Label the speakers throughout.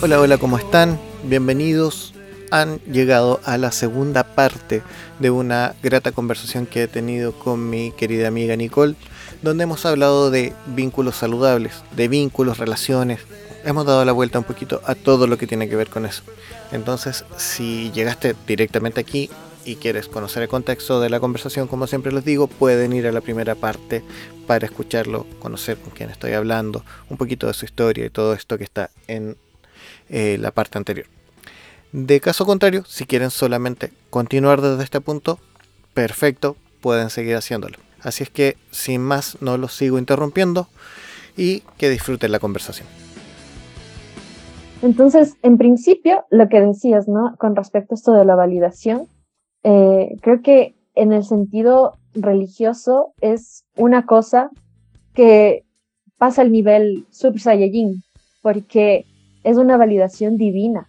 Speaker 1: Hola, hola, ¿cómo están? Bienvenidos. Han llegado a la segunda parte de una grata conversación que he tenido con mi querida amiga Nicole, donde hemos hablado de vínculos saludables, de vínculos, relaciones. Hemos dado la vuelta un poquito a todo lo que tiene que ver con eso. Entonces, si llegaste directamente aquí, y quieres conocer el contexto de la conversación, como siempre les digo, pueden ir a la primera parte para escucharlo, conocer con quién estoy hablando, un poquito de su historia y todo esto que está en eh, la parte anterior. De caso contrario, si quieren solamente continuar desde este punto, perfecto, pueden seguir haciéndolo. Así es que, sin más, no los sigo interrumpiendo y que disfruten la conversación.
Speaker 2: Entonces, en principio, lo que decías, ¿no? Con respecto a esto de la validación, eh, creo que en el sentido religioso es una cosa que pasa al nivel Super Saiyajin, porque es una validación divina.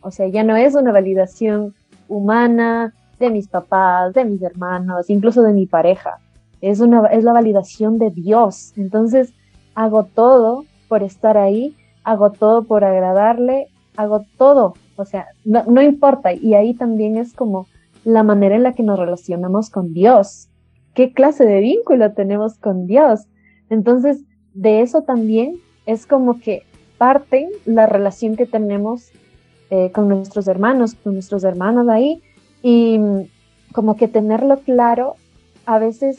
Speaker 2: O sea, ya no es una validación humana de mis papás, de mis hermanos, incluso de mi pareja. Es, una, es la validación de Dios. Entonces, hago todo por estar ahí, hago todo por agradarle, hago todo. O sea, no, no importa. Y ahí también es como la manera en la que nos relacionamos con Dios. ¿Qué clase de vínculo tenemos con Dios? Entonces, de eso también es como que parte la relación que tenemos eh, con nuestros hermanos, con nuestros hermanos ahí, y como que tenerlo claro a veces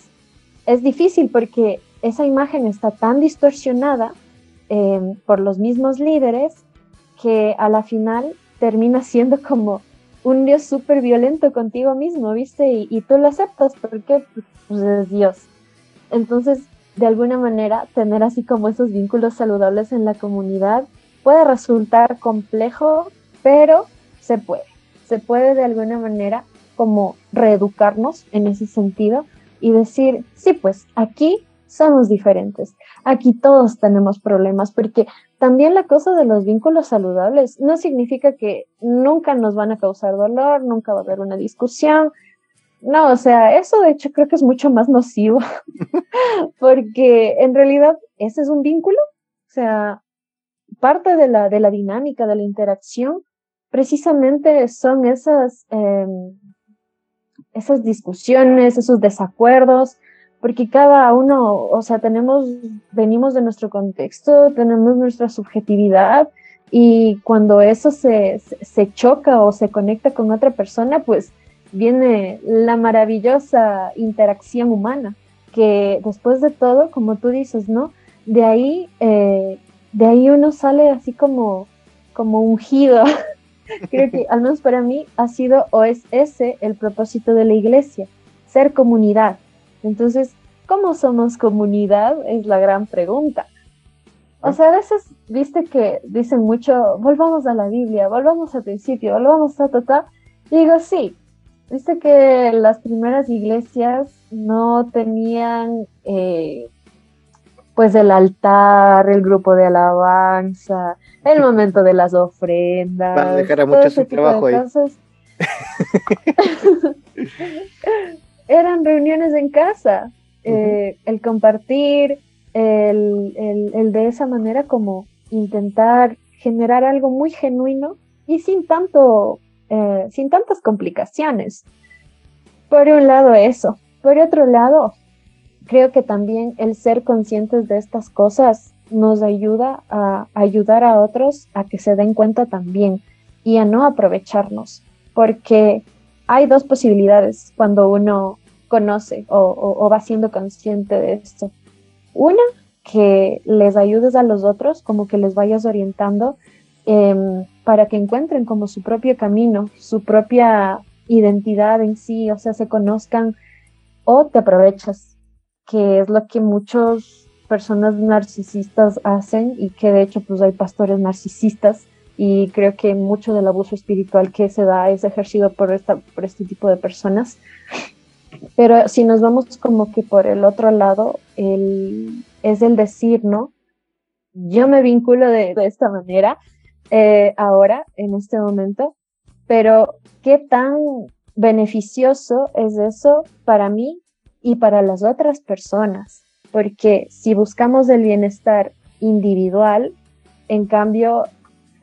Speaker 2: es difícil porque esa imagen está tan distorsionada eh, por los mismos líderes que a la final termina siendo como un Dios súper violento contigo mismo, ¿viste? Y, tú lo aceptas porque pues es Dios. Entonces, de alguna manera, tener así como esos vínculos saludables en la comunidad puede resultar complejo, pero se puede. Se puede de alguna manera como reeducarnos en ese sentido y decir, sí, pues aquí somos diferentes. Aquí todos tenemos problemas porque también la cosa de los vínculos saludables no significa que nunca nos van a causar dolor, nunca va a haber una discusión. No, o sea, eso de hecho creo que es mucho más nocivo porque en realidad ese es un vínculo, o sea, parte de la, de la dinámica, de la interacción, precisamente son esas, em, esas discusiones, esos desacuerdos, porque cada uno, o sea, tenemos, venimos de nuestro contexto, tenemos nuestra subjetividad y cuando eso se, se choca o se conecta con otra persona, pues viene la maravillosa interacción humana, que después de todo, como tú dices, ¿no? De ahí, eh, de ahí uno sale así como, como ungido. Creo que al menos para mí ha sido o es ese el propósito de la iglesia, ser comunidad, entonces, ¿cómo somos comunidad? Es la gran pregunta. O sea, a veces, viste que dicen mucho, volvamos a la Biblia, volvamos al principio, volvamos a ta, Y digo, sí, viste que las primeras iglesias no tenían, eh, pues, el altar, el grupo de alabanza, el momento de las ofrendas.
Speaker 1: Van a dejar a muchos sin trabajo ahí.
Speaker 2: eran reuniones en casa, eh, el compartir, el, de esa manera como intentar generar algo muy genuino y sin tanto, eh, sin tantas complicaciones. Por un lado eso, por otro lado, creo que también el ser conscientes de estas cosas nos ayuda a ayudar a otros a que se den cuenta también y a no aprovecharnos, porque hay dos posibilidades cuando uno conoce o, va siendo consciente de esto. Una, que les ayudes a los otros, como que les vayas orientando em, para que encuentren como su propio camino, su propia identidad en sí, o sea, se conozcan o te aprovechas, que es lo que muchas personas narcisistas hacen y que de hecho pues hay pastores narcisistas y creo que mucho del abuso espiritual que se da es ejercido por, esta, por este tipo de personas. Pero si nos vamos como que por el otro lado, el, es el decir, ¿no? Yo me vinculo de, esta manera eh, ahora, en este momento, pero ¿qué tan beneficioso es eso para mí y para las otras personas, porque si buscamos el bienestar individual, en cambio,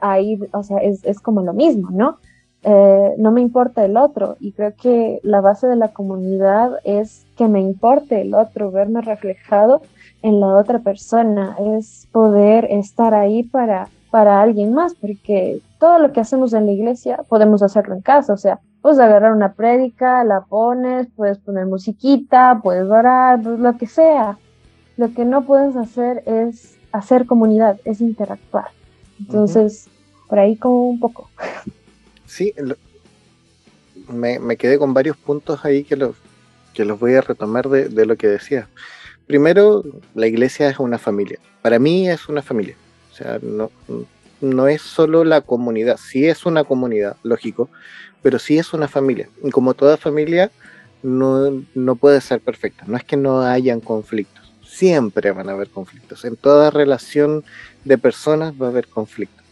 Speaker 2: ahí, o sea, es, es como lo mismo, ¿no? Eh, no me importa el otro y creo que la base de la comunidad es que me importe el otro, verme reflejado en la otra persona, es poder estar ahí para, para alguien más, porque todo lo que hacemos en la iglesia podemos hacerlo en casa, o sea, puedes agarrar una prédica, la pones, puedes poner musiquita, puedes orar, pues, lo que sea. Lo que no puedes hacer es hacer comunidad, es interactuar. Entonces, por ahí como un poco.
Speaker 1: Sí, me, quedé con varios puntos ahí que los, que los voy a retomar de, de lo que decía. Primero, la iglesia es una familia. Para mí es una familia. O sea, no, no es solo la comunidad, sí es una comunidad, lógico, pero sí es una familia. Y como toda familia, no, no puede ser perfecta. No es que no hayan conflictos. Siempre van a haber conflictos. En toda relación de personas va a haber conflictos.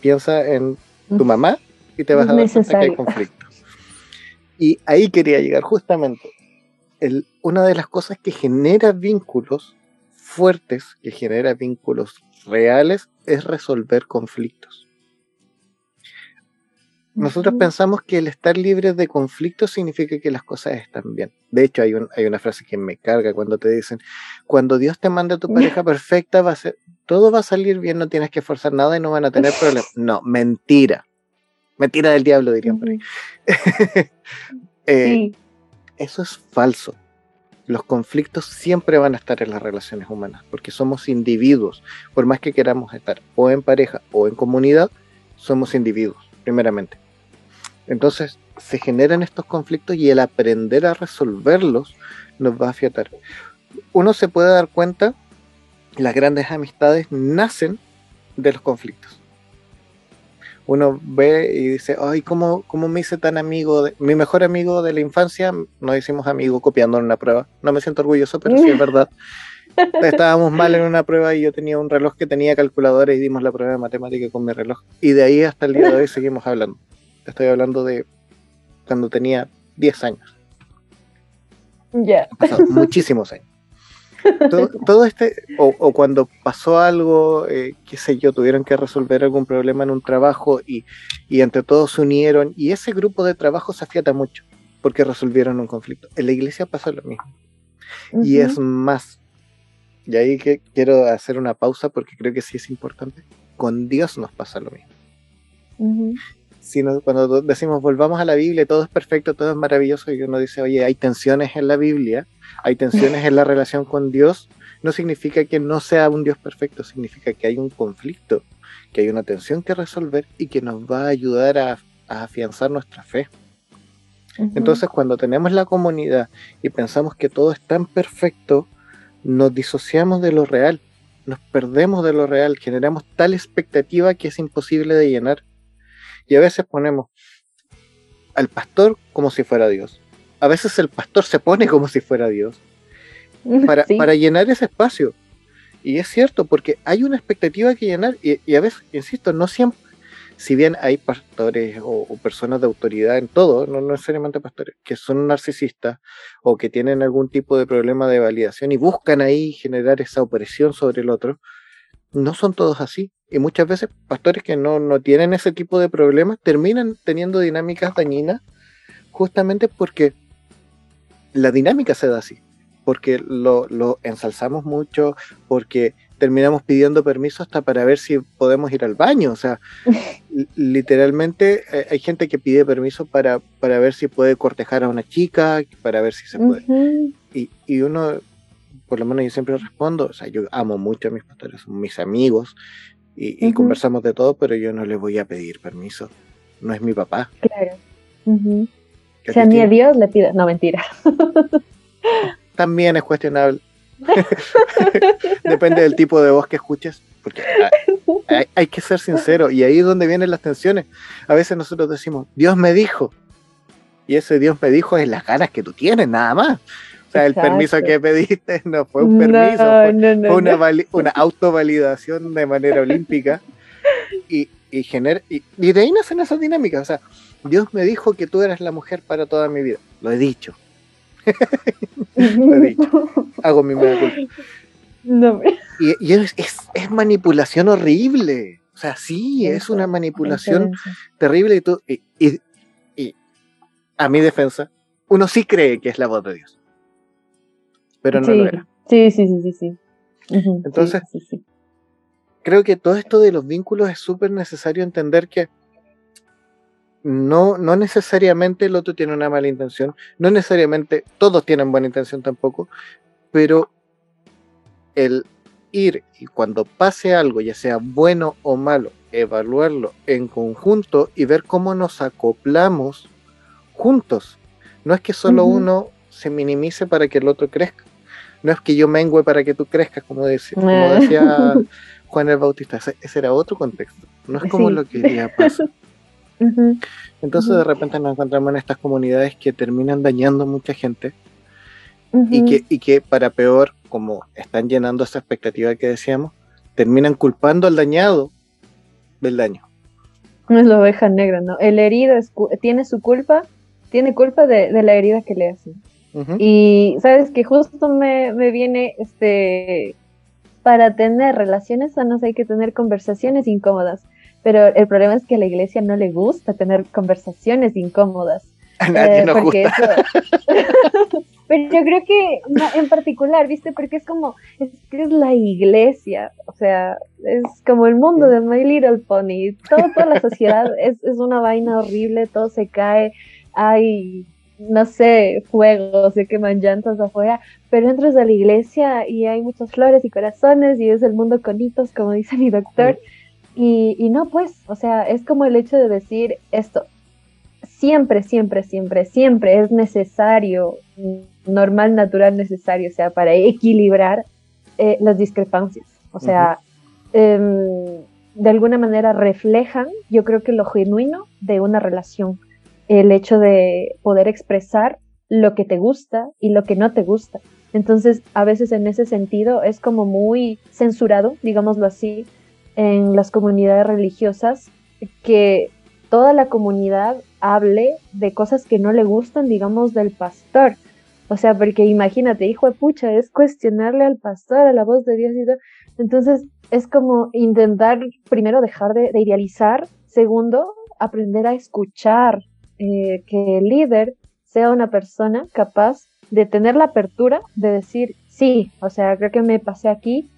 Speaker 1: piensa en tu mamá y te vas a dar cuenta que hay conflictos. Y ahí quería llegar justamente. El, una de las cosas que genera vínculos fuertes, que genera vínculos reales, es resolver conflictos. Nosotros pensamos que el estar libre de conflictos significa que las cosas están bien. De hecho, hay, hay una frase que me carga cuando te dicen, cuando Dios te manda a tu pareja perfecta, va a ser, todo va a salir bien, no tienes que forzar nada y no van a tener problemas. No, mentira. Mentira del diablo, dirían por ahí. Eh, eso es falso. Los conflictos siempre van a estar en las relaciones humanas, porque somos individuos. Por más que queramos estar o en pareja o en comunidad, somos individuos, primeramente. Entonces, se generan estos conflictos y el aprender a resolverlos nos va a afiatar. Uno se puede dar cuenta, las grandes amistades nacen de los conflictos uno ve y dice, ay, ¿cómo, ¿cómo, me hice tan amigo? De... Mi mejor amigo de la infancia, nos hicimos amigos copiando en una prueba. No me siento orgulloso, pero sí es verdad. Estábamos mal en una prueba y yo tenía un reloj que tenía calculadora y dimos la prueba de matemática con mi reloj. Y de ahí hasta el día de hoy seguimos hablando. Estoy hablando de cuando tenía 10 años.
Speaker 2: Ya.
Speaker 1: Muchísimos años todo, este, o, cuando pasó algo, eh, qué sé yo, tuvieron que resolver algún problema en un trabajo y, entre todos se unieron y ese grupo de trabajo se afiata mucho porque resolvieron un conflicto. En la iglesia pasa lo mismo. Y es más, y ahí que quiero hacer una pausa porque creo que sí es importante, con Dios nos pasa lo mismo cuando decimos volvamos a la Biblia, todo es perfecto, todo es maravilloso, y uno dice, oye, hay tensiones en la Biblia, hay tensiones en la relación con Dios, no significa que no sea un Dios perfecto, significa que hay un conflicto, que hay una tensión que resolver y que nos va a ayudar a, afianzar nuestra fe. Entonces, cuando tenemos la comunidad y pensamos que todo es tan perfecto, nos disociamos de lo real, nos perdemos de lo real, generamos tal expectativa que es imposible de llenar. Y a veces ponemos al pastor como si fuera Dios. A veces el pastor se pone como si fuera Dios. Para, para llenar ese espacio. Y es cierto, porque hay una expectativa que llenar. Y, a veces, insisto, no siempre. Si bien hay pastores o, personas de autoridad en todo, no, no necesariamente pastores, que son narcisistas o que tienen algún tipo de problema de validación y buscan ahí generar esa opresión sobre el otro, no son todos así. Y muchas veces pastores que no, no tienen ese tipo de problemas terminan teniendo dinámicas dañinas justamente porque la dinámica se da así, porque lo, lo, ensalzamos mucho, porque terminamos pidiendo permiso hasta para ver si podemos ir al baño. O sea, literalmente eh, hay gente que pide permiso para, para ver si puede cortejar a una chica, para ver si se puede. y, y uno por lo menos yo siempre respondo, o sea, yo amo mucho a mis pastores, son mis amigos y, conversamos de todo, pero yo no les voy a pedir permiso. No es mi papá.
Speaker 2: Claro. Si a mí a Dios le pide, no mentira.
Speaker 1: También es cuestionable. Depende del tipo de voz que escuches, porque hay, hay, que ser sincero y ahí es donde vienen las tensiones. A veces nosotros decimos, Dios me dijo, y ese Dios me dijo es las ganas que tú tienes, nada más el permiso que pediste no fue un permiso, fue, una, una, autovalidación de manera olímpica. Y, y, y, de ahí nacen esas dinámicas. O sea, Dios me dijo que tú eras la mujer para toda mi vida. Lo he dicho. Lo he dicho. Hago mi mea culpa.
Speaker 2: No,
Speaker 1: Y, y es, es- es manipulación horrible. O sea, sí, es una manipulación terrible y, tú, y- y a mi defensa, uno sí cree que es la voz de Dios. Pero no
Speaker 2: sí.
Speaker 1: lo era.
Speaker 2: Sí, sí, sí, sí, sí.
Speaker 1: Entonces-
Speaker 2: sí.
Speaker 1: Creo que todo esto de los vínculos es súper necesario entender que no, no necesariamente el otro tiene una mala intención, no necesariamente todos tienen buena intención tampoco, pero el ir y cuando pase algo, ya sea bueno o malo, evaluarlo en conjunto y ver cómo nos acoplamos juntos. No es que solo uno se minimice para que el otro crezca. No es que yo mengue para que tú crezcas, como decía, como
Speaker 2: Ah.
Speaker 1: decía Juan el Bautista. Ese, ese era otro contexto. No es como
Speaker 2: Sí.
Speaker 1: lo que ya pasa. Entonces de repente nos encontramos en estas comunidades que terminan dañando a mucha gente y, que, y que para peor, como están llenando esa expectativa que decíamos, terminan culpando al dañado del daño.
Speaker 2: No es la oveja negra, ¿no? El herido es tiene su culpa, tiene culpa de, de la herida que le hacen. Y sabes que justo me, me viene este para tener relaciones sanas hay que tener conversaciones incómodas. Pero el problema es que a la iglesia no le gusta tener conversaciones incómodas.
Speaker 1: A nadie
Speaker 2: Eh,
Speaker 1: nos gusta.
Speaker 2: eso- Pero yo creo que en particular, ¿viste? Porque es como, es que es la iglesia, o sea, es como el mundo de My Little Pony. Todo, toda la sociedad es, es una vaina horrible, todo se cae, hay, no sé, fuegos, se queman llantas afuera, pero entras a la iglesia y hay muchas flores y corazones y es el mundo con hitos, como dice mi doctor. Y, y no, pues, o sea, es como el hecho de decir esto, siempre, siempre, siempre, siempre es necesario, normal, natural, necesario, o sea, para equilibrar eh, las discrepancias. O sea, em, de alguna manera reflejan, yo creo que lo genuino de una relación, el hecho de poder expresar lo que te gusta y lo que no te gusta. Entonces, a veces en ese sentido es como muy censurado, digámoslo así, en las comunidades religiosas, que toda la comunidad hable de cosas que no le gustan, digamos, del pastor. O sea, porque imagínate, hijo de pucha, es cuestionarle al pastor, a la voz de Dios y todo. Entonces, es como intentar, primero, dejar de, de idealizar, segundo, aprender a escuchar, eh, que el líder sea una persona capaz de tener la apertura de decir, sí, o sea, creo que me pasé aquí,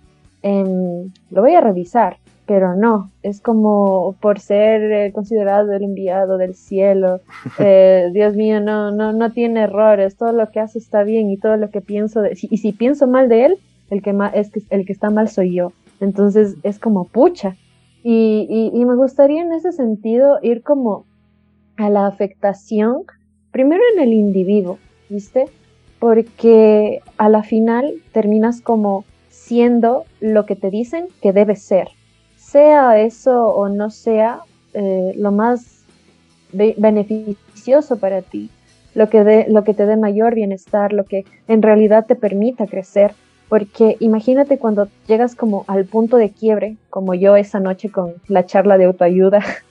Speaker 2: em, lo voy a revisar, pero no, es como por ser eh, considerado el enviado del cielo, eh, Dios mío, no, no, no tiene errores, todo lo que hace está bien y todo lo que pienso, de, y si pienso mal de él, el que, ma- es que, el que está mal soy yo. Entonces es como pucha. Y, y, y me gustaría en ese sentido ir como a la afectación, primero en el individuo, ¿viste? Porque a la final terminas como siendo lo que te dicen que debes ser. Sea eso o no sea eh, lo más be- beneficioso para ti, lo que, dé- lo que te dé mayor bienestar, lo que en realidad te permita crecer. Porque imagínate cuando llegas como al punto de quiebre, como yo esa noche con la charla de autoayuda,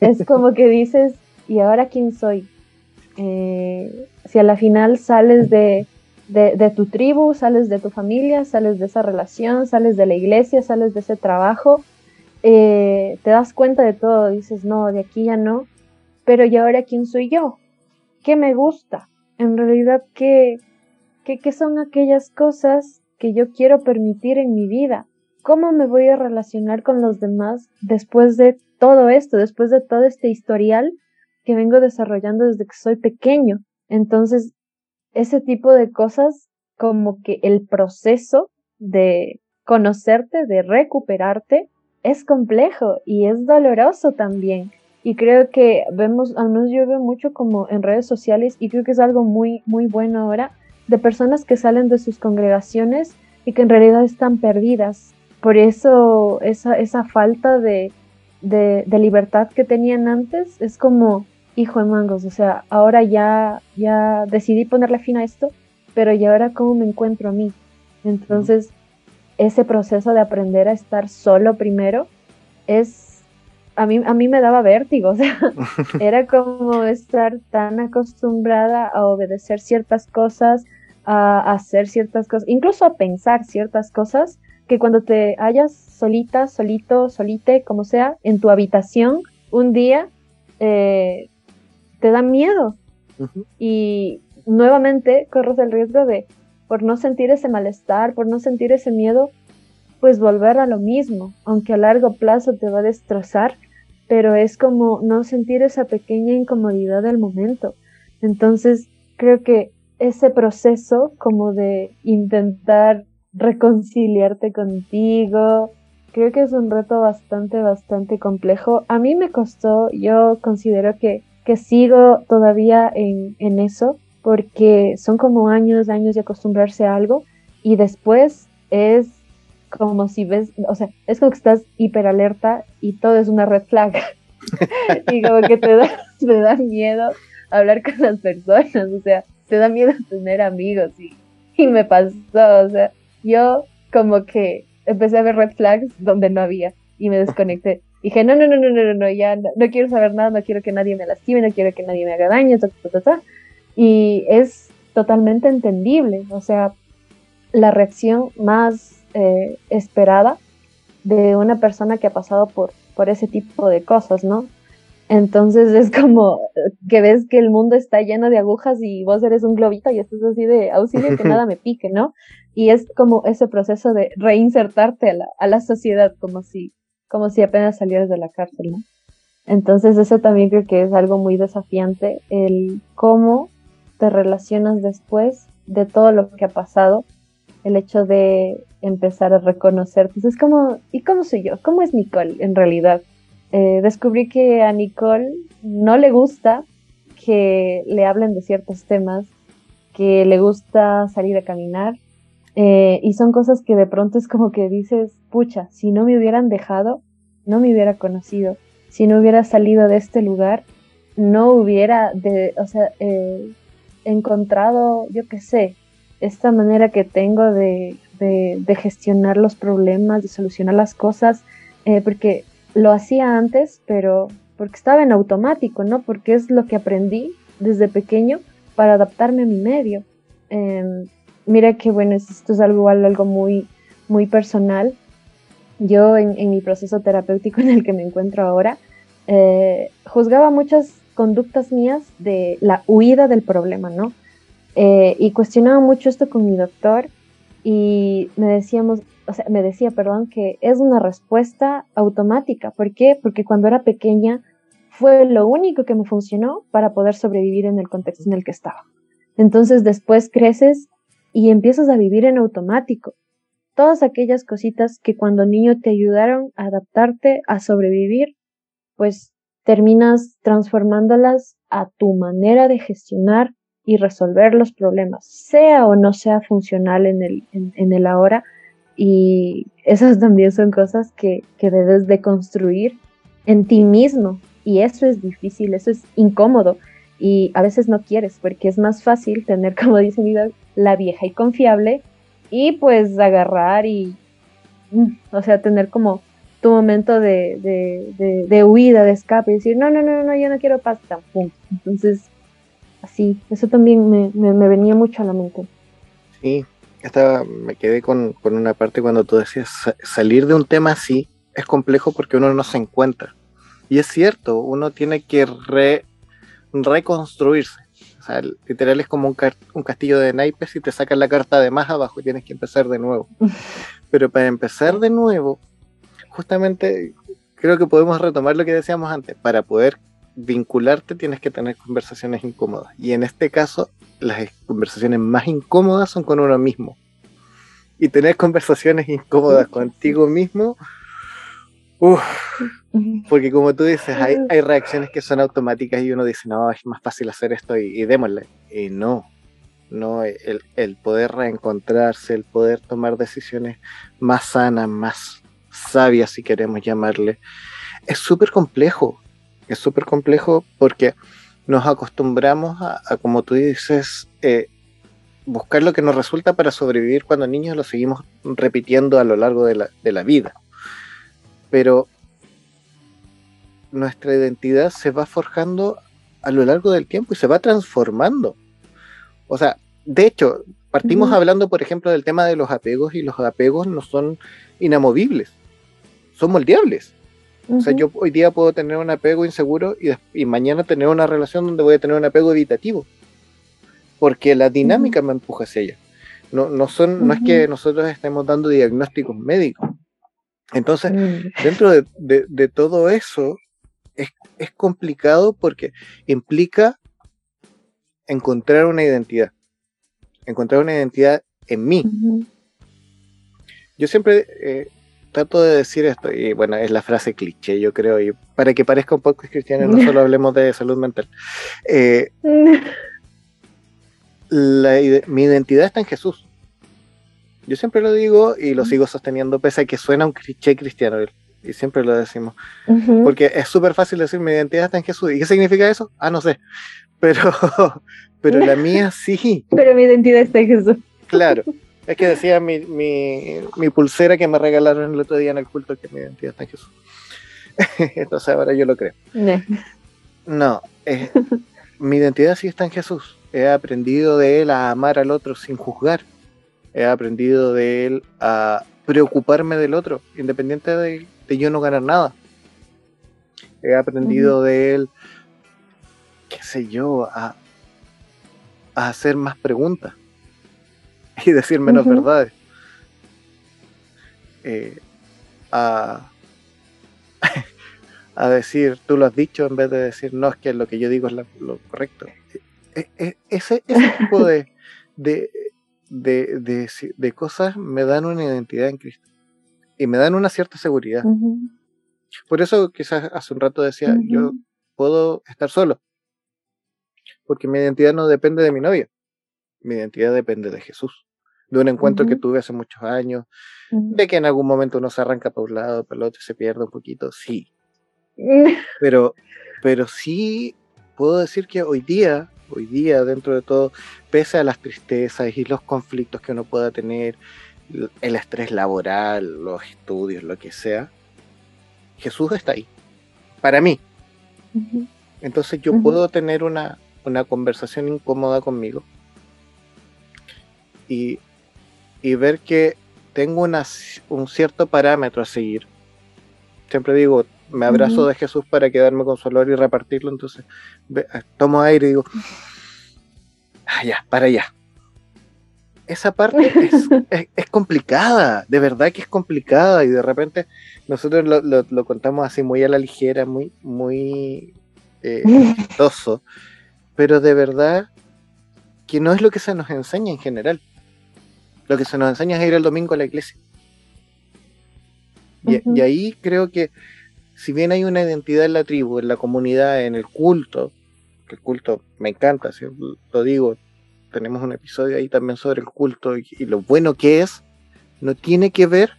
Speaker 2: es como que dices, ¿y ahora quién soy? Eh, si a la final sales de, de, tu tribu, sales de tu familia, sales de esa relación, sales de la iglesia, sales de ese trabajo, eh, te das cuenta de todo, dices, no, de aquí ya no, pero ¿y ahora quién soy yo? ¿Qué me gusta? En realidad, ¿qué, qué, qué son aquellas cosas que yo quiero permitir en mi vida? ¿Cómo me voy a relacionar con los demás después de todo esto, después de todo este historial que vengo desarrollando desde que soy pequeño? Entonces, ese tipo de cosas, como que el proceso de conocerte, de recuperarte, es complejo y es doloroso también. Y creo que vemos, al menos yo veo mucho como en redes sociales y creo que es algo muy, muy bueno ahora, de personas que salen de sus congregaciones y que en realidad están perdidas. Por eso esa, esa falta de, de, de libertad que tenían antes es como, hijo de mangos, o sea, ahora ya, ya decidí ponerle fin a esto, pero ¿y ahora cómo me encuentro a mí? Entonces, ese proceso de aprender a estar solo primero es a mí, a mí me daba vértigo, o sea, era como estar tan acostumbrada a obedecer ciertas cosas, a hacer ciertas cosas, incluso a pensar ciertas cosas, que cuando te hallas solita, solito, solite, como sea, en tu habitación, un día, eh, te da miedo. Y nuevamente corres el riesgo de, por no sentir ese malestar, por no sentir ese miedo, pues volver a lo mismo, aunque a largo plazo te va a destrozar, pero es como no sentir esa pequeña incomodidad del momento. Entonces, creo que ese proceso como de intentar reconciliarte contigo, creo que es un reto bastante, bastante complejo. A mí me costó, yo considero que, que sigo todavía en, en eso, porque son como años, años de acostumbrarse a algo y después es como si ves, o sea, es como que estás hiperalerta y todo es una red flag. y como que te da, te da miedo hablar con las personas, o sea, te da miedo tener amigos y, y me pasó, o sea, yo como que empecé a ver red flags donde no había y me desconecté. Dije, no, no, no, no, no, no, ya no, quiero saber nada, no quiero que nadie me lastime, no quiero que nadie me haga daño, ta, ta, ta, y es totalmente entendible, o sea, la reacción más eh, esperada de una persona que ha pasado por, por ese tipo de cosas, ¿no? Entonces es como que ves que el mundo está lleno de agujas y vos eres un globito y estás así de auxilio que nada me pique, ¿no? Y es como ese proceso de reinsertarte a la, a la sociedad como si, como si apenas salieras de la cárcel, ¿no? Entonces eso también creo que es algo muy desafiante, el cómo te relacionas después de todo lo que ha pasado el hecho de empezar a reconocer, pues es como, ¿y cómo soy yo? ¿Cómo es Nicole en realidad? Eh, descubrí que a Nicole no le gusta que le hablen de ciertos temas, que le gusta salir a caminar, eh, y son cosas que de pronto es como que dices, pucha, si no me hubieran dejado, no me hubiera conocido, si no hubiera salido de este lugar, no hubiera, de, o sea, eh, encontrado, yo qué sé, esta manera que tengo de, gestionar los problemas, de solucionar las cosas, eh, porque lo hacía antes, pero porque estaba en automático, ¿no? Porque es lo que aprendí desde pequeño para adaptarme a mi medio. Em, mira que bueno, esto es algo, algo muy, muy personal. Yo en, mi proceso terapéutico en el que me encuentro ahora, eh, juzgaba muchas conductas mías de la huida del problema, ¿no? Eh, y cuestionaba mucho esto con mi doctor y me decíamos, o sea, me decía, perdón, que es una respuesta automática. ¿Por qué? Porque cuando era pequeña fue lo único que me funcionó para poder sobrevivir en el contexto en el que estaba. Entonces después creces y empiezas a vivir en automático. Todas aquellas cositas que cuando niño te ayudaron a adaptarte, a sobrevivir, pues terminas transformándolas a tu manera de gestionar y resolver los problemas, sea o no sea funcional en el, en, el ahora. Y esas también son cosas que, que debes de construir en ti mismo. Y eso es difícil, eso es incómodo. Y a veces no quieres, porque es más fácil tener, como dice la vieja y confiable, y pues agarrar y, mm, o sea, tener como tu momento de, de, de, huida, de escape, y decir, no, no, no, no, yo no quiero paz, Entonces, así. Eso también me, me, venía mucho a la mente.
Speaker 1: Sí, estaba, me quedé con, con, una parte cuando tú decías, salir de un tema así es complejo porque uno no se encuentra. Y es cierto, uno tiene que re, reconstruirse. Sea, literal es como un, un, castillo de naipes y te sacan la carta de más abajo y tienes que empezar de nuevo. Pero para empezar de nuevo, justamente creo que podemos retomar lo que decíamos antes. Para poder vincularte tienes que tener conversaciones incómodas. Y en este caso, las conversaciones más incómodas son con uno mismo. Y tener conversaciones incómodas contigo mismo, porque como tú dices, hay, hay, reacciones que son automáticas y uno dice, no, es más fácil hacer esto y, démosle. Y no, no, el, el poder reencontrarse, el poder tomar decisiones más sanas, más sabias, si queremos llamarle, es súper complejo es súper complejo porque nos acostumbramos a, como tú dices, eh, buscar lo que nos resulta para sobrevivir cuando niños lo seguimos repitiendo a lo largo de la, vida. Pero nuestra identidad se va forjando a lo largo del tiempo y se va transformando. O sea, de hecho, partimos hablando, por ejemplo, del tema de los apegos y los apegos no son inamovibles, son moldeables. O sea, yo hoy día puedo tener un apego inseguro y, y, mañana tener una relación donde voy a tener un apego evitativo. Porque la dinámica me empuja hacia ella. No, no, son, no es que nosotros estemos dando diagnósticos médicos. Entonces, mm. dentro de, de, todo eso, es, es, complicado porque implica encontrar una identidad. Encontrar una identidad en mí. Yo siempre eh, trato de decir esto, y bueno, es la frase cliché, yo creo, y para que parezca un poco cristiano, no solo hablemos de salud mental. Eh, mi identidad está en Jesús. Yo siempre lo digo y lo sigo sosteniendo, pese a que suena un cliché cristiano, y siempre lo decimos. Porque es súper fácil decir mi identidad está en Jesús. ¿Y qué significa eso? Ah, no sé. Pero, pero la mía sí.
Speaker 2: Pero mi identidad está en Jesús.
Speaker 1: Claro. Es que decía mi, mi, pulsera que me regalaron el otro día en el culto que mi identidad está en Jesús. Entonces ahora yo lo creo. No, mi identidad sí está en Jesús. He aprendido de él a amar al otro sin juzgar. He aprendido de él a preocuparme del otro, independiente de, yo no ganar nada. He aprendido de él, qué sé yo, a, a hacer más preguntas y decir menos verdades. Eh, a, a, decir, tú lo has dicho, en vez de decir, no, es que lo que yo digo es lo correcto. E, e, ese, ese tipo de, de, de, de, cosas me dan una identidad en Cristo y me dan una cierta seguridad. Por eso quizás hace un rato decía, yo puedo estar solo, porque mi identidad no depende de mi novia, mi identidad depende de Jesús de un encuentro que tuve hace muchos años, de que en algún momento uno se arranca para un lado, para el otro se pierde un poquito, sí. pero, pero sí puedo decir que hoy día, hoy día, dentro de todo, pese a las tristezas y los conflictos que uno pueda tener, el estrés laboral, los estudios, lo que sea, Jesús está ahí, para mí. Entonces yo puedo tener una, una conversación incómoda conmigo y y ver que tengo una, un cierto parámetro a seguir. Siempre digo, me abrazo de Jesús para quedarme con su olor y repartirlo, entonces ah, tomo aire y digo, ah, ya, para allá. Esa parte es, complicada, de verdad que es complicada y de repente nosotros lo, contamos así muy a la ligera, muy, muy eh, pero de verdad que no es lo que se nos enseña en general. Lo que se nos enseña es ir el domingo a la iglesia. y, ahí creo que, si bien hay una identidad en la tribu, en la comunidad, en el culto, que el culto me encanta, si lo digo, tenemos un episodio ahí también sobre el culto y, lo bueno que es, no tiene que ver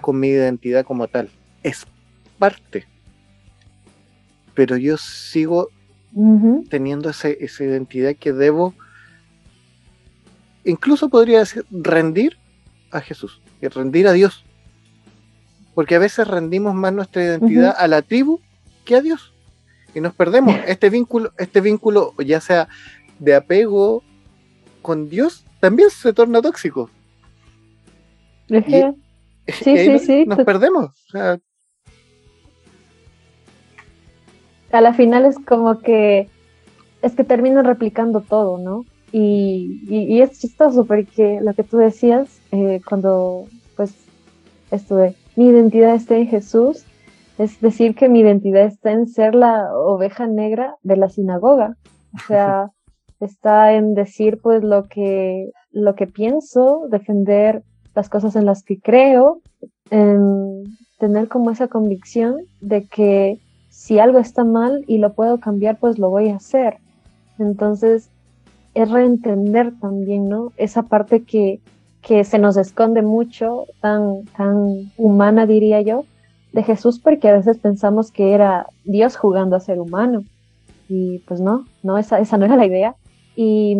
Speaker 1: con mi identidad como tal, es parte. Pero yo sigo teniendo esa identidad que debo incluso podría decir rendir a Jesús y rendir a Dios. Porque a veces rendimos más nuestra identidad a la tribu que a Dios. Y nos perdemos. Este vínculo, este vínculo, ya sea de apego con Dios, también se torna tóxico.
Speaker 2: sí, sí, sí.
Speaker 1: Nos perdemos.
Speaker 2: a la final es como que es que termina replicando todo, ¿no? Y, y, es chistoso porque lo que tú decías eh, cuando pues estuve, mi identidad está en Jesús, es decir que mi identidad está en ser la oveja negra de la sinagoga. O sea, está en decir pues lo que, lo que pienso, defender las cosas en las que creo, en tener como esa convicción de que si algo está mal y lo puedo cambiar, pues lo voy a hacer. Entonces, es reentender también, ¿no? Esa parte que, que se nos esconde mucho, tan, tan humana, diría yo, de Jesús, porque a veces pensamos que era Dios jugando a ser humano. Y pues no, no, esa, esa no era la idea. Y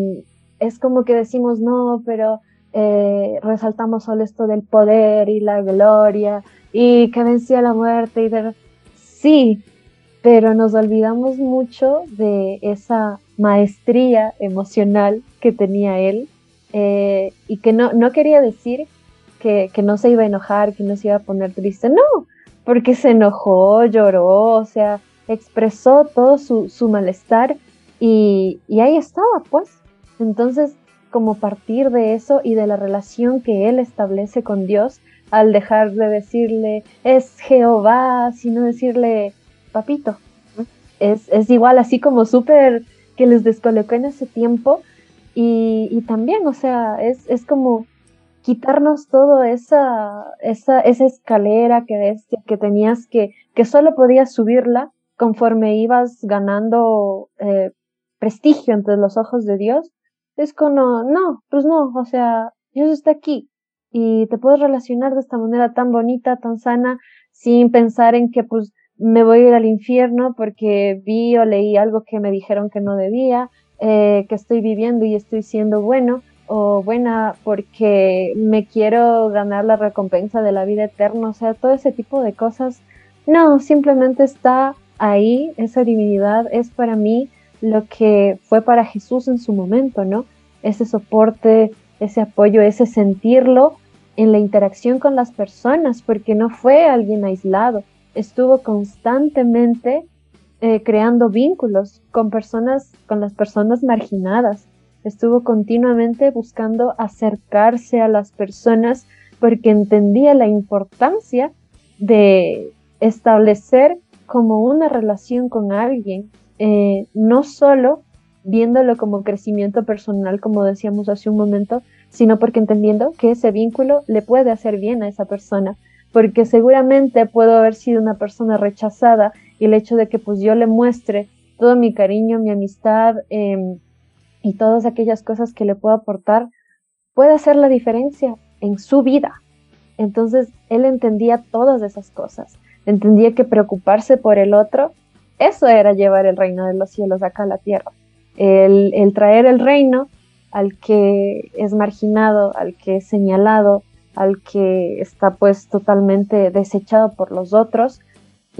Speaker 2: es como que decimos, no, pero eh, resaltamos solo esto del poder y la gloria y que vencía la muerte y de... Sí, pero nos olvidamos mucho de esa maestría emocional que tenía él eh, y que no, no quería decir que, que, no se iba a enojar, que no se iba a poner triste, no, porque se enojó, lloró, o sea, expresó todo su, su malestar y, y ahí estaba, pues. Entonces, como partir de eso y de la relación que él establece con Dios, al dejar de decirle es Jehová, sino decirle papito. Es, es igual, así como súper que les descolocó en ese tiempo. Y, y también, o sea, es, es como quitarnos todo esa, esa, esa escalera que, que tenías que, que solo podías subirla conforme ibas ganando eh, prestigio entre los ojos de Dios. Es como, no, pues no, o sea, Dios está aquí y te puedes relacionar de esta manera tan bonita, tan sana, sin pensar en que pues me voy a ir al infierno porque vi o leí algo que me dijeron que no debía, eh, que estoy viviendo y estoy siendo bueno o buena porque me quiero ganar la recompensa de la vida eterna, o sea, todo ese tipo de cosas. No, simplemente está ahí, esa divinidad es para mí lo que fue para Jesús en su momento, ¿no? Ese soporte, ese apoyo, ese sentirlo en la interacción con las personas, porque no fue alguien aislado, estuvo constantemente eh, creando vínculos con personas, con las personas marginadas, estuvo continuamente buscando acercarse a las personas porque entendía la importancia de establecer como una relación con alguien, eh, no solo viéndolo como crecimiento personal, como decíamos hace un momento, sino porque entendiendo que ese vínculo le puede hacer bien a esa persona, porque seguramente puedo haber sido una persona rechazada y el hecho de que pues yo le muestre todo mi cariño, mi amistad em, y todas aquellas cosas que le puedo aportar, puede hacer la diferencia en su vida. Entonces él entendía todas esas cosas, entendía que preocuparse por el otro, eso era llevar el reino de los cielos acá a la tierra, el, el traer el reino al que es marginado, al que es señalado, al que está pues totalmente desechado por los otros.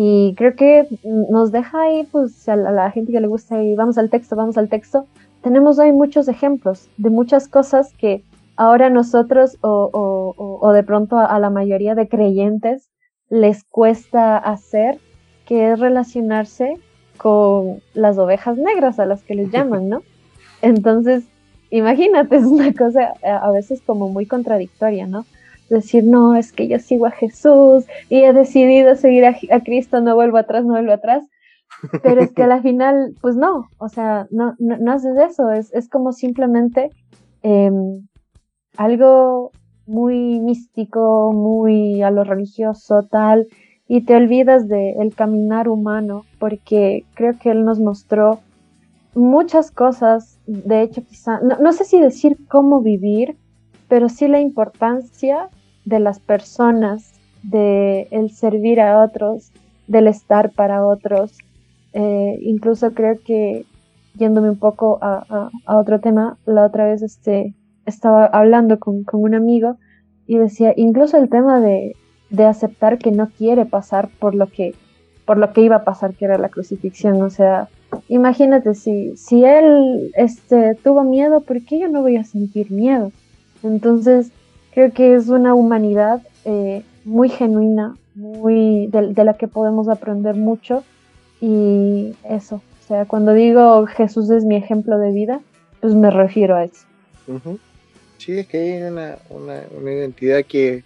Speaker 2: Y creo que nos deja ahí, pues a la, gente que le gusta y vamos al texto, vamos al texto. Tenemos ahí muchos ejemplos de muchas cosas que ahora nosotros o, o, o de pronto a la mayoría de creyentes les cuesta hacer, que es relacionarse con las ovejas negras a las que les llaman, ¿no? Entonces, imagínate, es una cosa a veces como muy contradictoria, ¿no? Decir, no, es que yo sigo a Jesús y he decidido seguir a, Cristo, no vuelvo atrás, no vuelvo atrás. Pero es que al final, pues no, o sea, no, no, haces eso, es, es como simplemente em, algo muy místico, muy a lo religioso, tal, y te olvidas del caminar humano, porque creo que Él nos mostró muchas cosas, de hecho quizá, no, sé si decir cómo vivir, pero sí la importancia de las personas, de el servir a otros, del estar para otros. Eh, incluso creo que yéndome un poco a, otro tema, la otra vez este, estaba hablando con, con, un amigo y decía, incluso el tema de, de aceptar que no quiere pasar por lo que por lo que iba a pasar que era la crucifixión, o sea, imagínate si, si él este, tuvo miedo, ¿por qué yo no voy a sentir miedo? Entonces, creo que es una humanidad eh, muy genuina, muy de, la que podemos aprender mucho. Y eso, o sea, cuando digo Jesús es mi ejemplo de vida, pues me refiero a eso.
Speaker 1: Sí, es que hay una, una, una identidad que,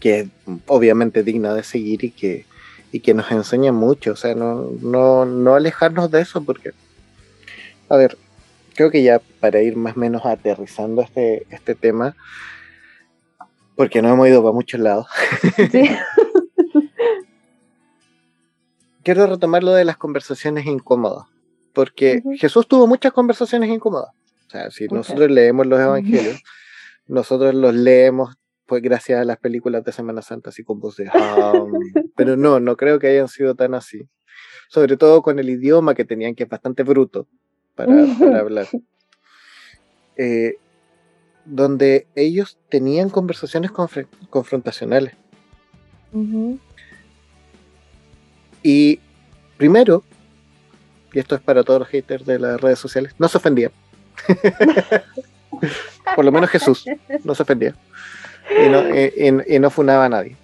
Speaker 1: que es obviamente digna de seguir y que y que nos enseña mucho, o sea, no, no, no alejarnos de eso porque, a ver, creo que ya para ir más o menos aterrizando este, este tema, porque no hemos ido para muchos lados. Sí. Quiero retomar lo de las conversaciones incómodas, porque Jesús tuvo muchas conversaciones incómodas. O sea, si nosotros leemos los evangelios, nosotros los leemos pues gracias a las películas de Semana Santa, así con voz de Pero no, no creo que hayan sido tan así. Sobre todo con el idioma que tenían, que es bastante bruto para, hablar. Eh, donde ellos tenían conversaciones confrontacionales. Y primero, y esto es para todos los haters de las redes sociales, no se ofendía. Por lo menos Jesús no se ofendía. Y no, y, no funaba a nadie.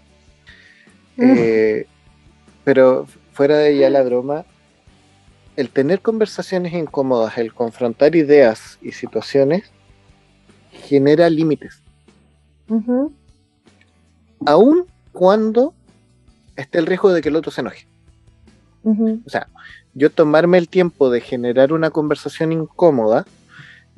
Speaker 1: Eh, pero fuera de ya la broma, el tener conversaciones incómodas, el confrontar ideas y situaciones, genera límites. Aún cuando esté el riesgo de que el otro se enoje. O sea, yo tomarme el tiempo de generar una conversación incómoda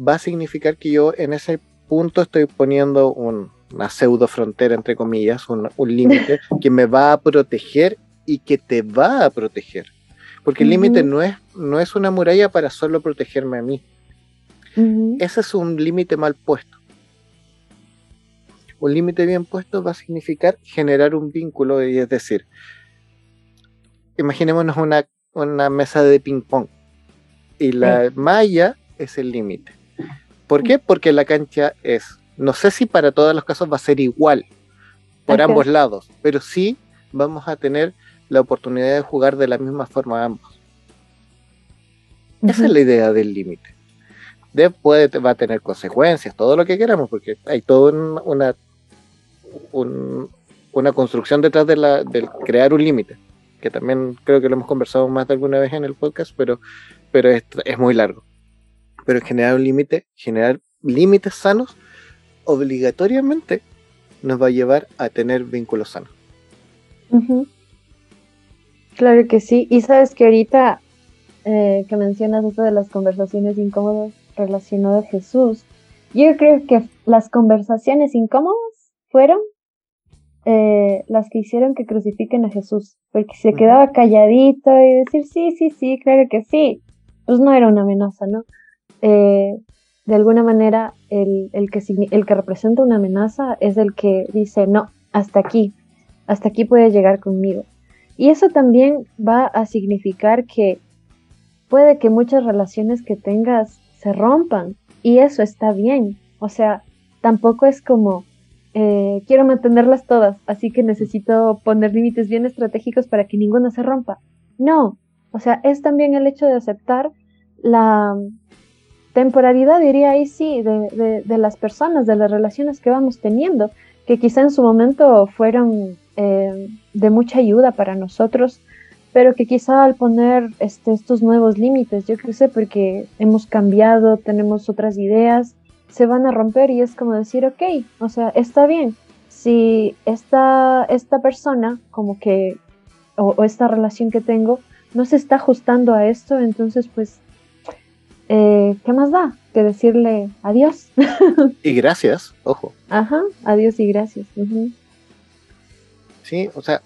Speaker 1: va a significar que yo en ese punto estoy poniendo una pseudo frontera, entre comillas, un, límite que me va a proteger y que te va a proteger. Porque el límite no es, no es una muralla para solo protegerme a mí. Ese es un límite mal puesto. Un límite bien puesto va a significar generar un vínculo, y es decir, imaginémonos una, una mesa de ping-pong y la malla es el límite. ¿Por qué? Porque la cancha es, no sé si para todos los casos va a ser igual por ambos lados, pero sí vamos a tener la oportunidad de jugar de la misma forma ambos. Esa es la idea del límite. Después va a tener consecuencias, todo lo que queramos, porque hay toda una, una construcción detrás de la, del crear un límite, que también creo que lo hemos conversado más de alguna vez en el podcast, pero, pero es, es muy largo pero generar un límite, generar límites sanos, obligatoriamente nos va a llevar a tener vínculos sanos.
Speaker 2: Claro que sí. Y sabes que ahorita eh, que mencionas esto de las conversaciones incómodas relacionado a Jesús, yo creo que las conversaciones incómodas fueron eh, las que hicieron que crucifiquen a Jesús, porque se quedaba calladito y decir sí, sí, sí, claro que sí, pues no era una amenaza, ¿no? Eh, de alguna manera el, que, el que representa una amenaza es el que dice, no, hasta aquí, hasta aquí puede llegar conmigo. Y eso también va a significar que puede que muchas relaciones que tengas se rompan y eso está bien. O sea, tampoco es como, eh, quiero mantenerlas todas, así que necesito poner límites bien estratégicos para que ninguna se rompa. No, o sea, es también el hecho de aceptar la, temporalidad, diría ahí sí, de, de, las personas, de las relaciones que vamos teniendo, que quizá en su momento fueron eh, de mucha ayuda para nosotros, pero que quizá al poner este, estos nuevos límites, yo que sé, porque hemos cambiado, tenemos otras ideas, se van a romper y es como decir, ok, o sea, está bien, si esta, esta persona, como que, o, o esta relación que tengo, no se está ajustando a esto, entonces pues eh, ¿qué más da que decirle adiós?
Speaker 1: y gracias, ojo.
Speaker 2: Ajá, adiós y gracias.
Speaker 1: Sí, o sea,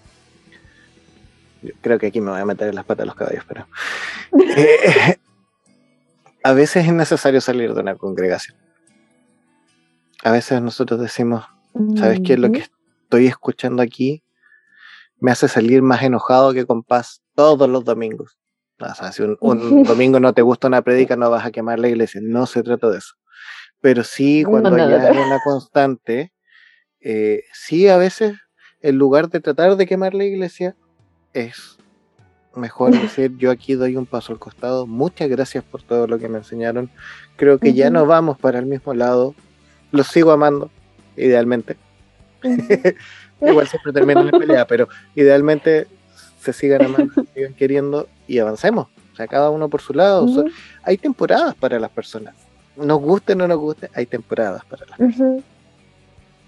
Speaker 1: creo que aquí me voy a meter en las patas de los caballos, pero eh, a veces es necesario salir de una congregación. A veces nosotros decimos, ¿sabes qué? Lo que estoy escuchando aquí me hace salir más enojado que con paz todos los domingos. O sea, si un, domingo no te gusta una predica, no vas a quemar la iglesia. No se trata de eso. Pero sí, cuando ya hay una constante, eh, sí, a veces, en lugar de tratar de quemar la iglesia, es mejor decir, yo aquí doy un paso al costado. Muchas gracias por todo lo que me enseñaron. Creo que ya no vamos para el mismo lado. Los sigo amando, idealmente. Igual siempre terminan en pelea, pero idealmente se sigan amando, se sigan queriendo y avancemos. O sea, cada uno por su lado. hay temporadas para las personas. Nos guste o no nos guste, hay temporadas para las personas.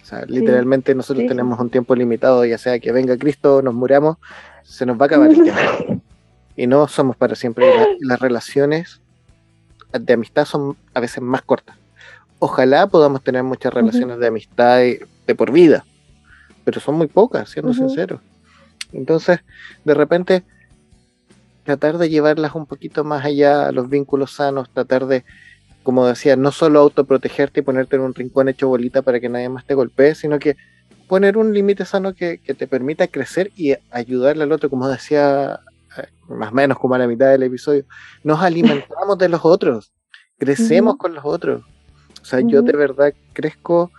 Speaker 1: O sea, literalmente nosotros tenemos un tiempo limitado, ya sea que venga Cristo o nos muramos, se nos va a acabar el tiempo. Y no somos para siempre. Las, relaciones de amistad son a veces más cortas. Ojalá podamos tener muchas relaciones de amistad de, por vida, pero son muy pocas, siendo sinceros. Entonces, de repente, tratar de llevarlas un poquito más allá a los vínculos sanos, tratar de, como decía, no solo autoprotegerte y ponerte en un rincón hecho bolita para que nadie más te golpee, sino que poner un límite sano que, te permita crecer y ayudarle al otro, como decía, eh, más o menos como a la mitad del episodio, nos alimentamos de los otros, crecemos con los otros. O sea, yo de verdad crezco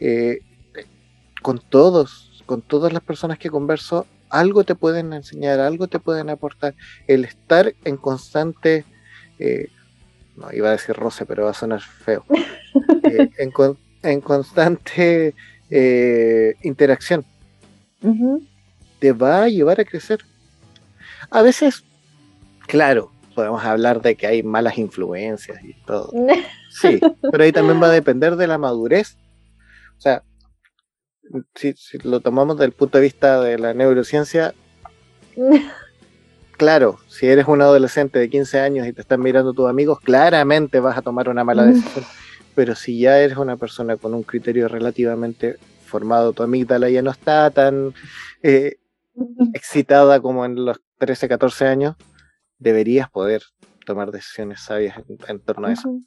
Speaker 1: eh, con todos, con todas las personas que converso algo te pueden enseñar, algo te pueden aportar. El estar en constante, eh, no iba a decir roce, pero va a sonar feo, eh, en, constante eh, interacción, te va a llevar a crecer. A veces, claro, podemos hablar de que hay malas influencias y todo. Sí, pero ahí también va a depender de la madurez. O sea, si, lo tomamos desde el punto de vista de la neurociencia, claro, si eres un adolescente de 15 años y te están mirando tus amigos, claramente vas a tomar una mala decisión. Pero si ya eres una persona con un criterio relativamente formado, tu amígdala ya no está tan eh, excitada como en los 13, 14 años, deberías poder tomar decisiones sabias en, torno a eso.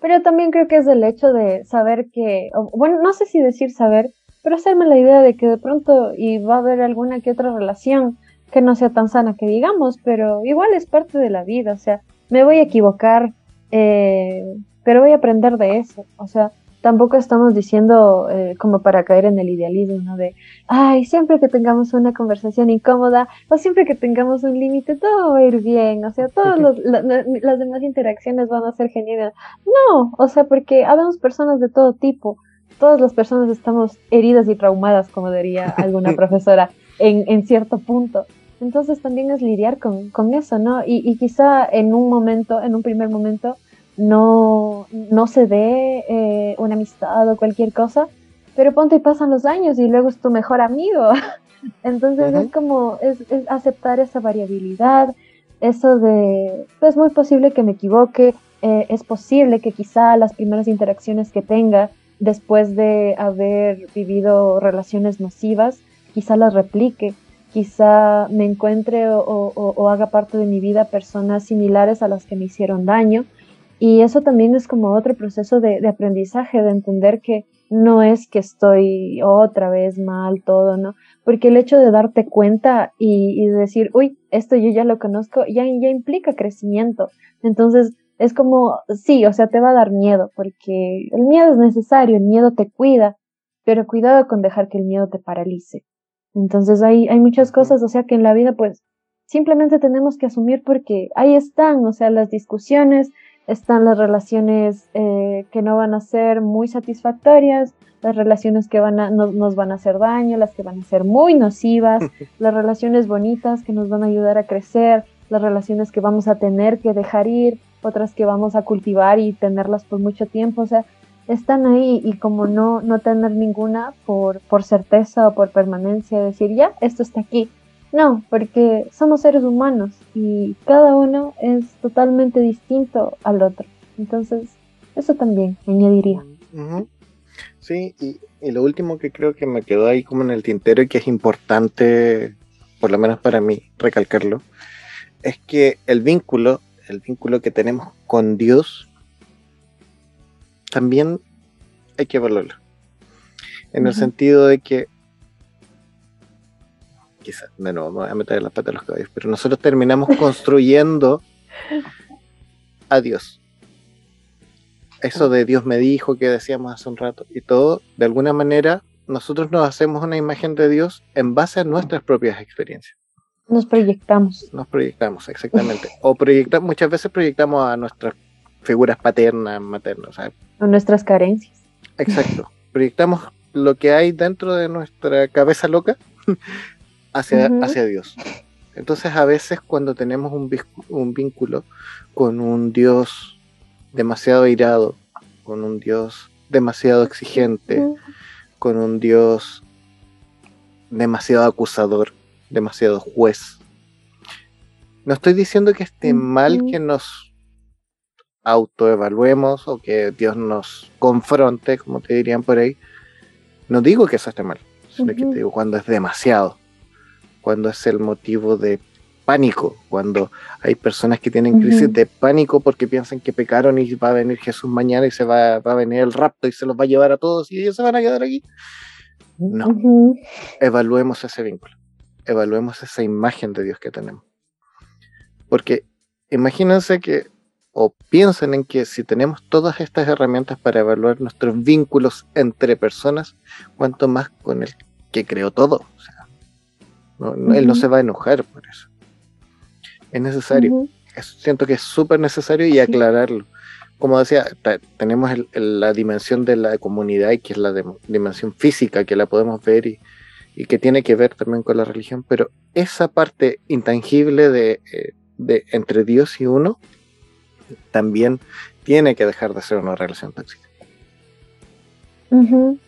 Speaker 2: Pero también creo que es el hecho de saber que, bueno, no sé si decir saber, pero hacerme la idea de que de pronto y va a haber alguna que otra relación que no sea tan sana que digamos, pero igual es parte de la vida, o sea, me voy a equivocar, eh, pero voy a aprender de eso, o sea, tampoco estamos diciendo eh, como para caer en el idealismo, ¿no? De, ay, siempre que tengamos una conversación incómoda o siempre que tengamos un límite, todo va a ir bien, o sea, todas las demás interacciones van a ser geniales. No, o sea, porque habemos personas de todo tipo todas las personas estamos heridas y traumadas, como diría alguna profesora, en, en, cierto punto. Entonces también es lidiar con, con eso, ¿no? Y, y, quizá en un momento, en un primer momento, no, no se dé eh, una amistad o cualquier cosa, pero ponte y pasan los años y luego es tu mejor amigo. Entonces es como, es, es, aceptar esa variabilidad, eso de, pues es muy posible que me equivoque, eh, es posible que quizá las primeras interacciones que tenga después de haber vivido relaciones nocivas, quizá las replique, quizá me encuentre o, haga parte de mi vida personas similares a las que me hicieron daño. Y eso también es como otro proceso de, aprendizaje, de entender que no es que estoy otra vez mal todo, ¿no? Porque el hecho de darte cuenta y, decir, uy, esto yo ya lo conozco, ya, ya implica crecimiento. Entonces, es como, sí, o sea, te va a dar miedo, porque el miedo es necesario, el miedo te cuida, pero cuidado con dejar que el miedo te paralice. Entonces hay, hay muchas cosas, o sea, que en la vida pues simplemente tenemos que asumir porque ahí están, o sea, las discusiones, están las relaciones eh, que no van a ser muy satisfactorias, las relaciones que van a, nos van a hacer daño, las que van a ser muy nocivas, las relaciones bonitas que nos van a ayudar a crecer, las relaciones que vamos a tener que dejar ir, otras que vamos a cultivar y tenerlas por mucho tiempo, o sea, están ahí y como no, no tener ninguna por, por certeza o por permanencia, decir, ya, esto está aquí. No, porque somos seres humanos y cada uno es totalmente distinto al otro. Entonces, eso también añadiría.
Speaker 1: Sí, y, y, lo último que creo que me quedó ahí como en el tintero y que es importante, por lo menos para mí, recalcarlo, es que el vínculo el vínculo que tenemos con Dios, también hay que valorarlo. En el sentido de que, quizás, de nuevo, me voy a meter las patas de los caballos, pero nosotros terminamos construyendo a Dios. Eso de Dios me dijo que decíamos hace un rato y todo, de alguna manera, nosotros nos hacemos una imagen de Dios en base a nuestras propias experiencias.
Speaker 2: Nos proyectamos.
Speaker 1: Nos proyectamos, exactamente. O proyectamos, muchas veces proyectamos a nuestras figuras paternas, maternas. A
Speaker 2: nuestras carencias.
Speaker 1: Exacto. proyectamos lo que hay dentro de nuestra cabeza loca hacia, hacia Dios. Entonces a veces cuando tenemos un, un vínculo con un Dios demasiado irado, con un Dios demasiado exigente, con un Dios demasiado acusador, demasiado juez. No estoy diciendo que esté mal que nos autoevaluemos o que Dios nos confronte, como te dirían por ahí. No digo que eso esté mal, sino que te digo cuando es demasiado, cuando es el motivo de pánico, cuando hay personas que tienen crisis de pánico porque piensan que pecaron y va a venir Jesús mañana y se va, va, a venir el rapto y se los va a llevar a todos y ellos se van a quedar aquí. No, evaluemos ese vínculo evaluemos esa imagen de Dios que tenemos. Porque imagínense que, o piensen en que si tenemos todas estas herramientas para evaluar nuestros vínculos entre personas, cuanto más con el que creó todo. Él no se va a enojar por eso. Es necesario. siento que es súper necesario y aclararlo. Como decía, tenemos la dimensión de la comunidad y que es la dimensión física que la podemos ver y, que tiene que ver también con la religión, pero esa parte intangible de, eh, de entre Dios y uno también tiene que dejar de ser una relación tóxica.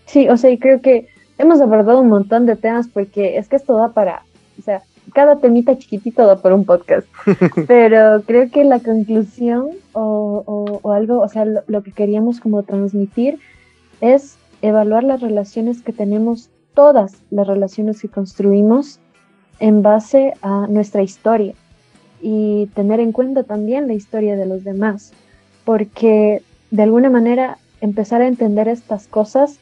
Speaker 2: Sí, o sea, y creo que hemos abordado un montón de temas porque es que esto da para, o sea, cada temita chiquitito da para un podcast, pero creo que la conclusión o, algo, o sea, lo, que queríamos como transmitir es evaluar las relaciones que tenemos, todas las relaciones que construimos en base a nuestra historia y tener en cuenta también la historia de los demás, porque de alguna manera empezar a entender estas cosas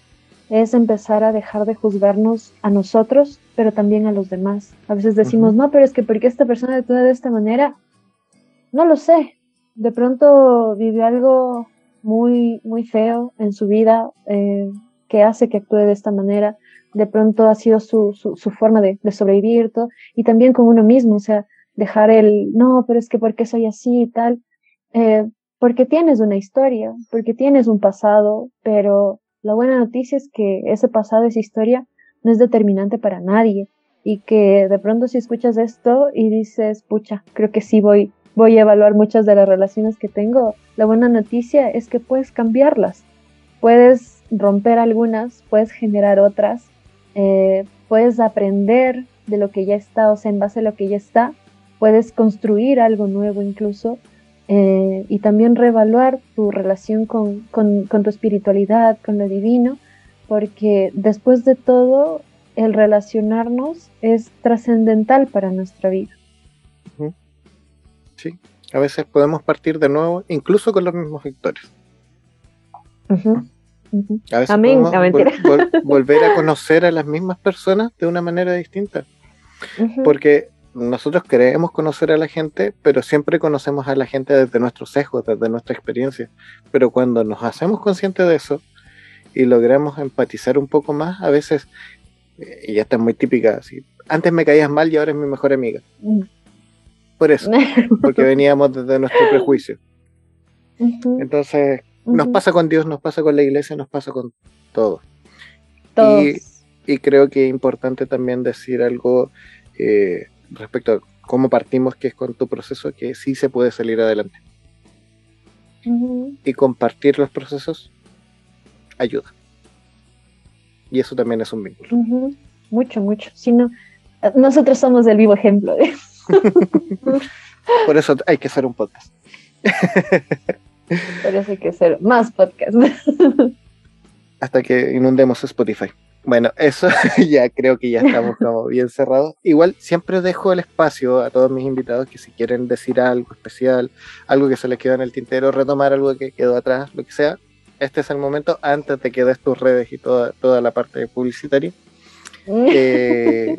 Speaker 2: es empezar a dejar de juzgarnos a nosotros, pero también a los demás. A veces decimos, no, pero es que porque esta persona actúa de esta manera, no lo sé. De pronto vive algo muy, muy feo en su vida eh, que hace que actúe de esta manera. De pronto ha sido su, su, su forma de, de, sobrevivir todo. y también con uno mismo, o sea, dejar el, no, pero es que porque soy así y tal. Eh, porque tienes una historia, porque tienes un pasado, pero la buena noticia es que ese pasado, esa historia, no es determinante para nadie y que de pronto si escuchas esto y dices, pucha, creo que sí voy, voy a evaluar muchas de las relaciones que tengo, la buena noticia es que puedes cambiarlas, puedes romper algunas, puedes generar otras, eh, puedes aprender de lo que ya está, o sea, en base a lo que ya está, puedes construir algo nuevo incluso eh, y también reevaluar tu relación con, con, tu espiritualidad, con lo divino, porque después de todo, el relacionarnos es trascendental para nuestra vida.
Speaker 1: Sí, a veces podemos partir de nuevo, incluso con los mismos victorios. A veces podemos volver a conocer a las mismas personas de una manera distinta. Porque nosotros queremos conocer a la gente, pero siempre conocemos a la gente desde nuestros sesgos, desde nuestra experiencia. Pero cuando nos hacemos conscientes de eso y logramos empatizar un poco más, a veces, y ya está muy típica, así, antes me caías mal y ahora es mi mejor amiga. Mm. Por eso, porque veníamos desde nuestro prejuicio. Entonces, nos pasa con Dios, nos pasa con la iglesia, nos pasa con todo. Y, y, creo que es importante también decir algo eh, respecto a cómo partimos, que es con tu proceso, que sí se puede salir adelante. Y compartir los procesos ayuda. Y eso también es un vínculo.
Speaker 2: Mucho, mucho. Si nosotros somos el vivo ejemplo.
Speaker 1: Por eso hay que hacer un podcast.
Speaker 2: Por eso hay que hacer más podcasts.
Speaker 1: Hasta que inundemos Spotify. Bueno, eso ya creo que ya estamos como bien cerrados. Igual siempre dejo el espacio a todos mis invitados que si quieren decir algo especial, algo que se les quedó en el tintero, retomar algo que quedó atrás, lo que sea, este es el momento antes de que des tus redes y toda, toda la parte publicitaria. Eh,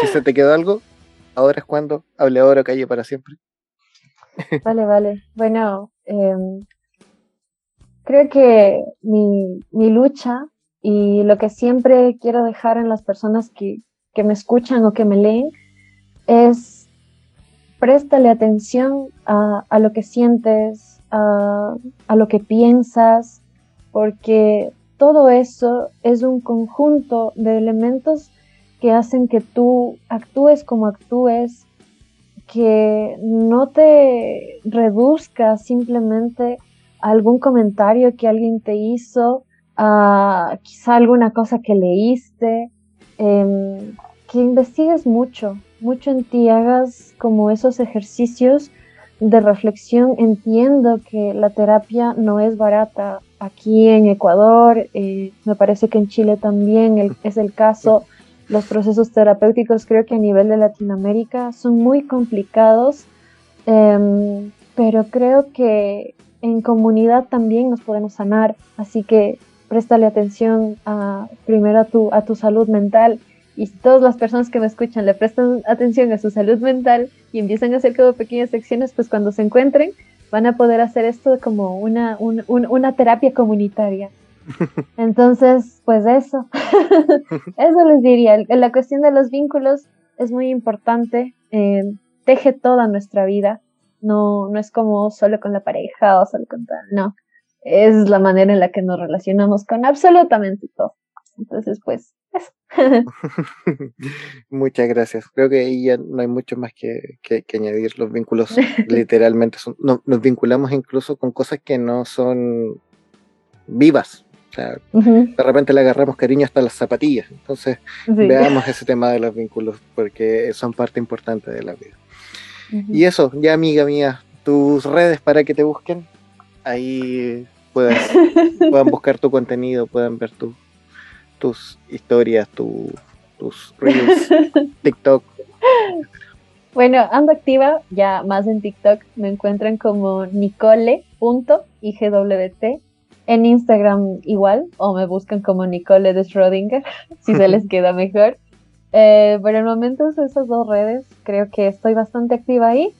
Speaker 1: si se te quedó algo, ahora es cuando hable ahora calle para siempre.
Speaker 2: Vale, vale. Bueno, em, creo que mi, mi lucha y lo que siempre quiero dejar en las personas que, me escuchan o que me leen es préstale atención a, lo que sientes, a, a, lo que piensas, porque todo eso es un conjunto de elementos que hacen que tú actúes como actúes, que no te reduzca simplemente a algún comentario que alguien te hizo quizá alguna cosa que leíste, em, que investigues mucho, mucho en ti, hagas como esos ejercicios de reflexión. Entiendo que la terapia no es barata aquí en Ecuador, eh, me parece que en Chile también es el caso. Los procesos terapéuticos creo que a nivel de Latinoamérica son muy complicados, em, pero creo que en comunidad también nos podemos sanar, así que préstale atención a, primero a tu, a tu salud mental y todas las personas que me escuchan le prestan atención a su salud mental y empiezan a hacer como pequeñas secciones, pues cuando se encuentren van a poder hacer esto como una, una terapia comunitaria. Entonces, pues eso, eso les diría. La cuestión de los vínculos, es muy importante, eh, teje toda nuestra vida, no, no es como solo con la pareja o solo con tal, no, es la manera en la que nos relacionamos con absolutamente todo. Entonces, pues, eso.
Speaker 1: Muchas gracias. Creo que ahí ya no hay mucho más que, que, añadir. Los vínculos literalmente son, no, nos vinculamos incluso con cosas que no son vivas. O sea, de repente le agarramos cariño hasta las zapatillas. Entonces, veamos ese tema de los vínculos porque son parte importante de la vida. Y eso, ya amiga mía, tus redes para que te busquen, ahí puedan, puedan buscar tu contenido, puedan ver tu, tus historias, tu, tus reels, TikTok.
Speaker 2: Bueno, ando activa ya más en TikTok. Me encuentran como nicole.igwt. En Instagram igual, o me buscan como Nicole de Schrödinger, si se les queda mejor. Eh, por el momento esas dos redes, creo que estoy bastante activa ahí.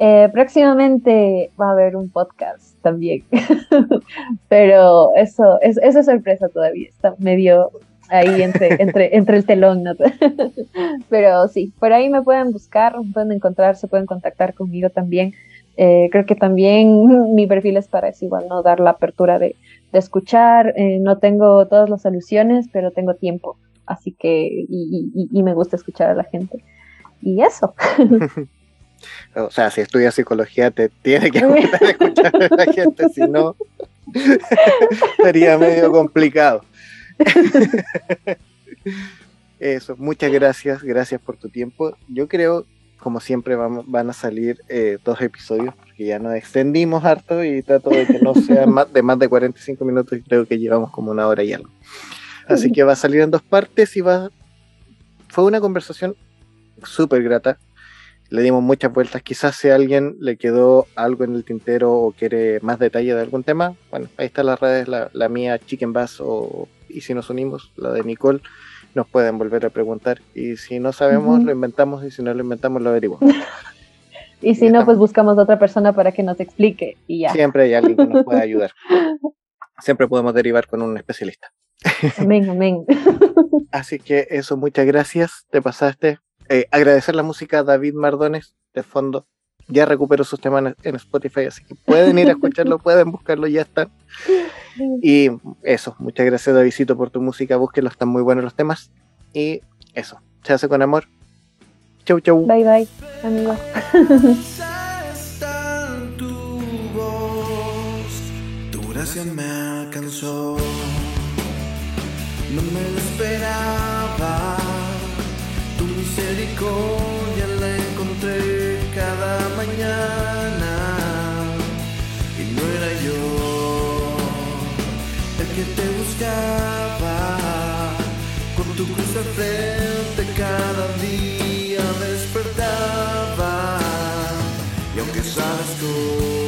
Speaker 2: Eh, próximamente va a haber un podcast también, pero eso, es, esa sorpresa todavía está medio ahí entre, entre, entre el telón, ¿no? pero sí, por ahí me pueden buscar, me pueden encontrar, se pueden contactar conmigo también. Eh, creo que también mi perfil es para eso igual, ¿no? Dar la apertura de, de escuchar, eh, no tengo todas las soluciones, pero tengo tiempo, así que, y, y, y me gusta escuchar a la gente. Y eso.
Speaker 1: O sea, si estudias psicología te tiene que gustar escuchar a la gente, si no, sería medio complicado. Eso, muchas gracias, gracias por tu tiempo. Yo creo, como siempre, van a salir eh, dos episodios, porque ya nos extendimos harto y trato de que no sea más de más de 45 minutos y creo que llevamos como una hora y algo. Así que va a salir en dos partes y va... Fue una conversación súper grata, le dimos muchas vueltas. Quizás si a alguien le quedó algo en el tintero o quiere más detalle de algún tema, bueno, ahí están las redes, la, mía, Chicken Bass, o, y si nos unimos, la de Nicole, nos pueden volver a preguntar. Y si no sabemos, lo inventamos, y si no lo inventamos, lo averiguamos.
Speaker 2: y si no, pues buscamos a otra persona para que nos explique y ya.
Speaker 1: Siempre hay alguien que nos pueda ayudar. Siempre podemos derivar con un especialista.
Speaker 2: Amén, amén.
Speaker 1: Así que eso, muchas gracias. Te pasaste. Eh, agradecer la música a David Mardones de fondo. Ya recuperó sus temas en Spotify, así que pueden ir a escucharlo, pueden buscarlo, ya están. Y eso, muchas gracias Davidito por tu música, búsquenlo, están muy buenos los temas. Y eso, se hace con amor. Chau, chau.
Speaker 2: Bye, bye, amigos.
Speaker 3: me alcanzó, no me misericordia la encontré cada mañana y no era yo el que te buscaba. Con tu cruz de frente cada día despertaba. Y aunque sabes tú